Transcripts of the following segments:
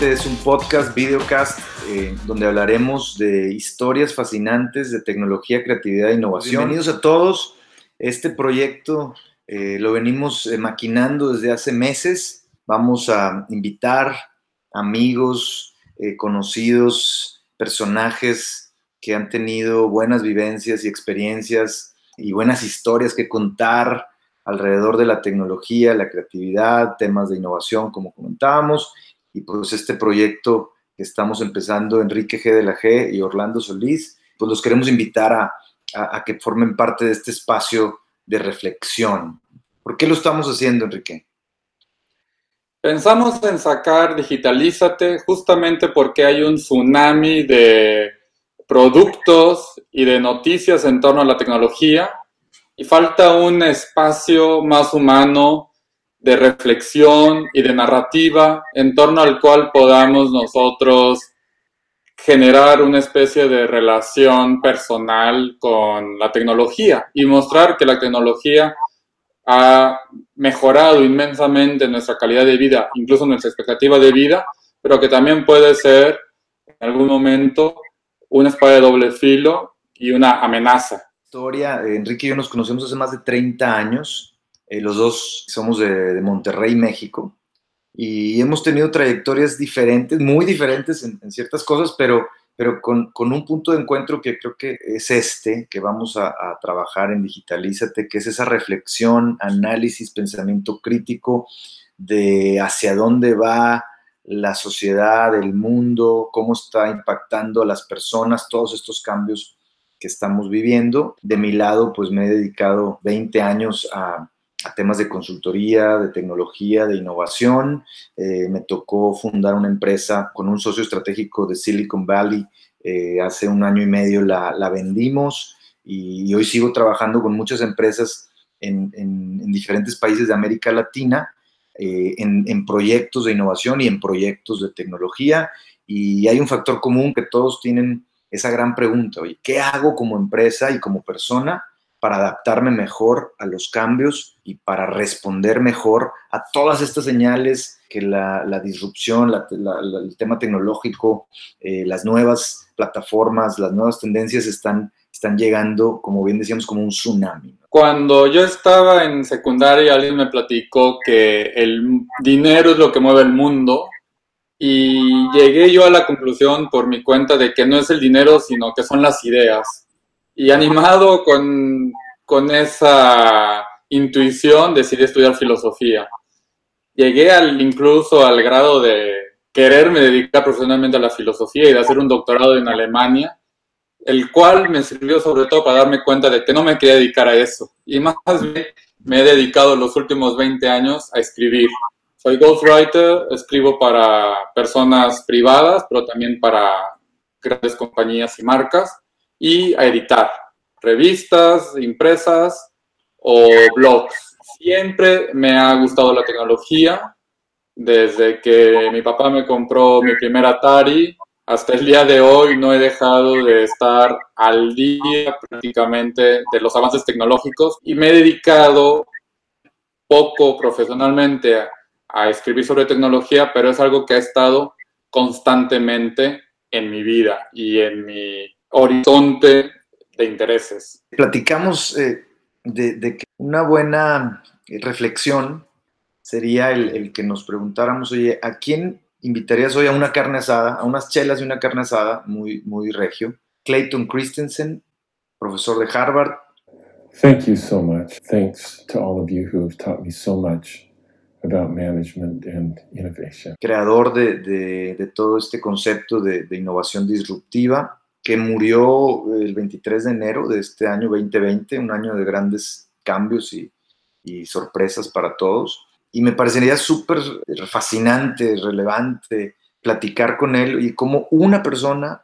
Actualízate es un podcast, videocast, eh, donde hablaremos de historias fascinantes de tecnología, creatividad e innovación. Bienvenidos a todos. Este proyecto eh, lo venimos eh, maquinando desde hace meses. Vamos a invitar amigos, conocidos, personajes que han tenido buenas vivencias y experiencias y buenas historias que contar alrededor de la tecnología, la creatividad, temas de innovación, como comentábamos, y pues este proyecto que estamos empezando, Enrique G. de la G y Orlando Solís, pues los queremos invitar a, que formen parte de este espacio de reflexión. ¿Por qué lo estamos haciendo, Enrique? Pensamos en sacar Digitalízate justamente porque hay un tsunami de productos y de noticias en torno a la tecnología y falta un espacio más humano de reflexión y de narrativa en torno al cual podamos nosotros generar una especie de relación personal con la tecnología y mostrar que la tecnología ha mejorado inmensamente nuestra calidad de vida, incluso nuestra expectativa de vida, pero que también puede ser en algún momento una espada de doble filo y una amenaza. Historia, Enrique y yo nos conocemos hace más de 30 años eh, los dos somos de, Monterrey, México, y hemos tenido trayectorias diferentes, muy diferentes en, ciertas cosas, pero, pero con, un punto de encuentro que creo que es este, que vamos a, trabajar en Digitalízate, que es esa reflexión, análisis, pensamiento crítico de hacia dónde va la sociedad, el mundo, cómo está impactando a las personas, todos estos cambios que estamos viviendo. De mi lado, pues me he dedicado 20 años a a temas de consultoría, de tecnología, de innovación. Eh, me tocó fundar una empresa con un socio estratégico de Silicon Valley. Eh, hace un año y medio la, vendimos y, hoy sigo trabajando con muchas empresas en, diferentes países de América Latina eh, en, en proyectos de innovación y en proyectos de tecnología. Y hay un factor común que todos tienen esa gran pregunta, oye, ¿qué hago como empresa y como persona para adaptarme mejor a los cambios y para responder mejor a todas estas señales que la, disrupción, el tema tecnológico, eh, las nuevas plataformas, las nuevas tendencias están, están llegando, como bien decíamos, como un tsunami. Cuando yo estaba en secundaria, alguien me platicó que el dinero es lo que mueve el mundo y llegué yo a la conclusión por mi cuenta de que no es el dinero, sino que son las ideas y animado con, con esa intuición decidí estudiar filosofía. Llegué al, incluso al grado de quererme dedicar profesionalmente a la filosofía y de hacer un doctorado en Alemania, el cual me sirvió sobre todo para darme cuenta de que no me quería dedicar a eso. Y más bien me he dedicado los últimos 20 años a escribir. Soy ghostwriter, escribo para personas privadas, pero también para grandes compañías y marcas y a editar revistas impresas o blogs. Siempre me ha gustado la tecnología. Desde que mi papá me compró mi primer Atari hasta el día de hoy no he dejado de estar al día prácticamente de los avances tecnológicos y me he dedicado poco profesionalmente a, a escribir sobre tecnología, pero es algo que ha estado constantemente en mi vida y en mi horizonte de intereses. Platicamos eh, de, que una buena reflexión sería el, que nos preguntáramos, oye, ¿a quién invitarías hoy a una carne asada, a unas chelas y una carne asada muy, muy regio? Clayton Christensen, profesor de Harvard. Thank you so much. Thanks to all of you who have taught me so much about management and innovation. Creador de, de, todo este concepto de, de innovación disruptiva que murió el 23 de enero de este año 2020, un año de grandes cambios y, sorpresas para todos. Y me parecería súper fascinante, relevante platicar con él y cómo una persona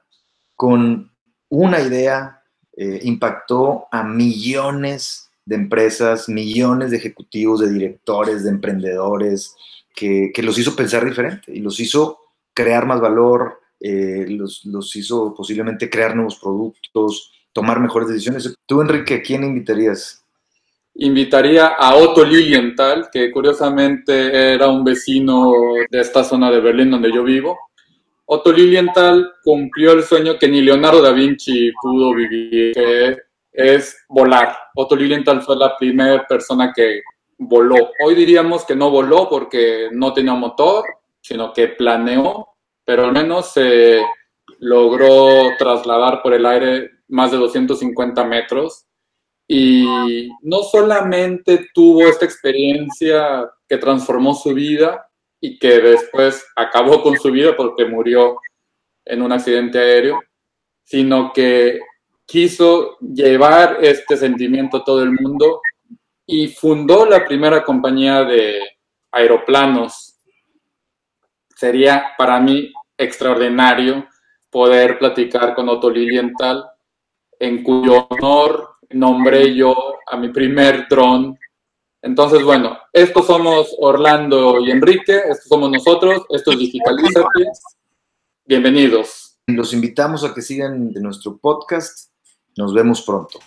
con una idea eh, impactó a millones de empresas, millones de ejecutivos, de directores, de emprendedores, que, que los hizo pensar diferente y los hizo crear más valor, eh, los, los, hizo posiblemente crear nuevos productos, tomar mejores decisiones. Tú, Enrique, ¿a quién invitarías? invitaría a Otto Lilienthal, que curiosamente era un vecino de esta zona de Berlín donde yo vivo. Otto Lilienthal cumplió el sueño que ni Leonardo da Vinci pudo vivir, que es volar. Otto Lilienthal fue la primera persona que voló. Hoy diríamos que no voló porque no tenía motor, sino que planeó, pero al menos se logró trasladar por el aire más de 250 metros y no solamente tuvo esta experiencia que transformó su vida y que después acabó con su vida porque murió en un accidente aéreo, sino que quiso llevar este sentimiento a todo el mundo y fundó la primera compañía de aeroplanos. Sería para mí extraordinario poder platicar con Otto Lilienthal, en cuyo honor nombré yo a mi primer dron. Entonces, bueno, estos somos Orlando y Enrique, estos somos nosotros, esto es. Bienvenidos. Los invitamos a que sigan de nuestro podcast. Nos vemos pronto.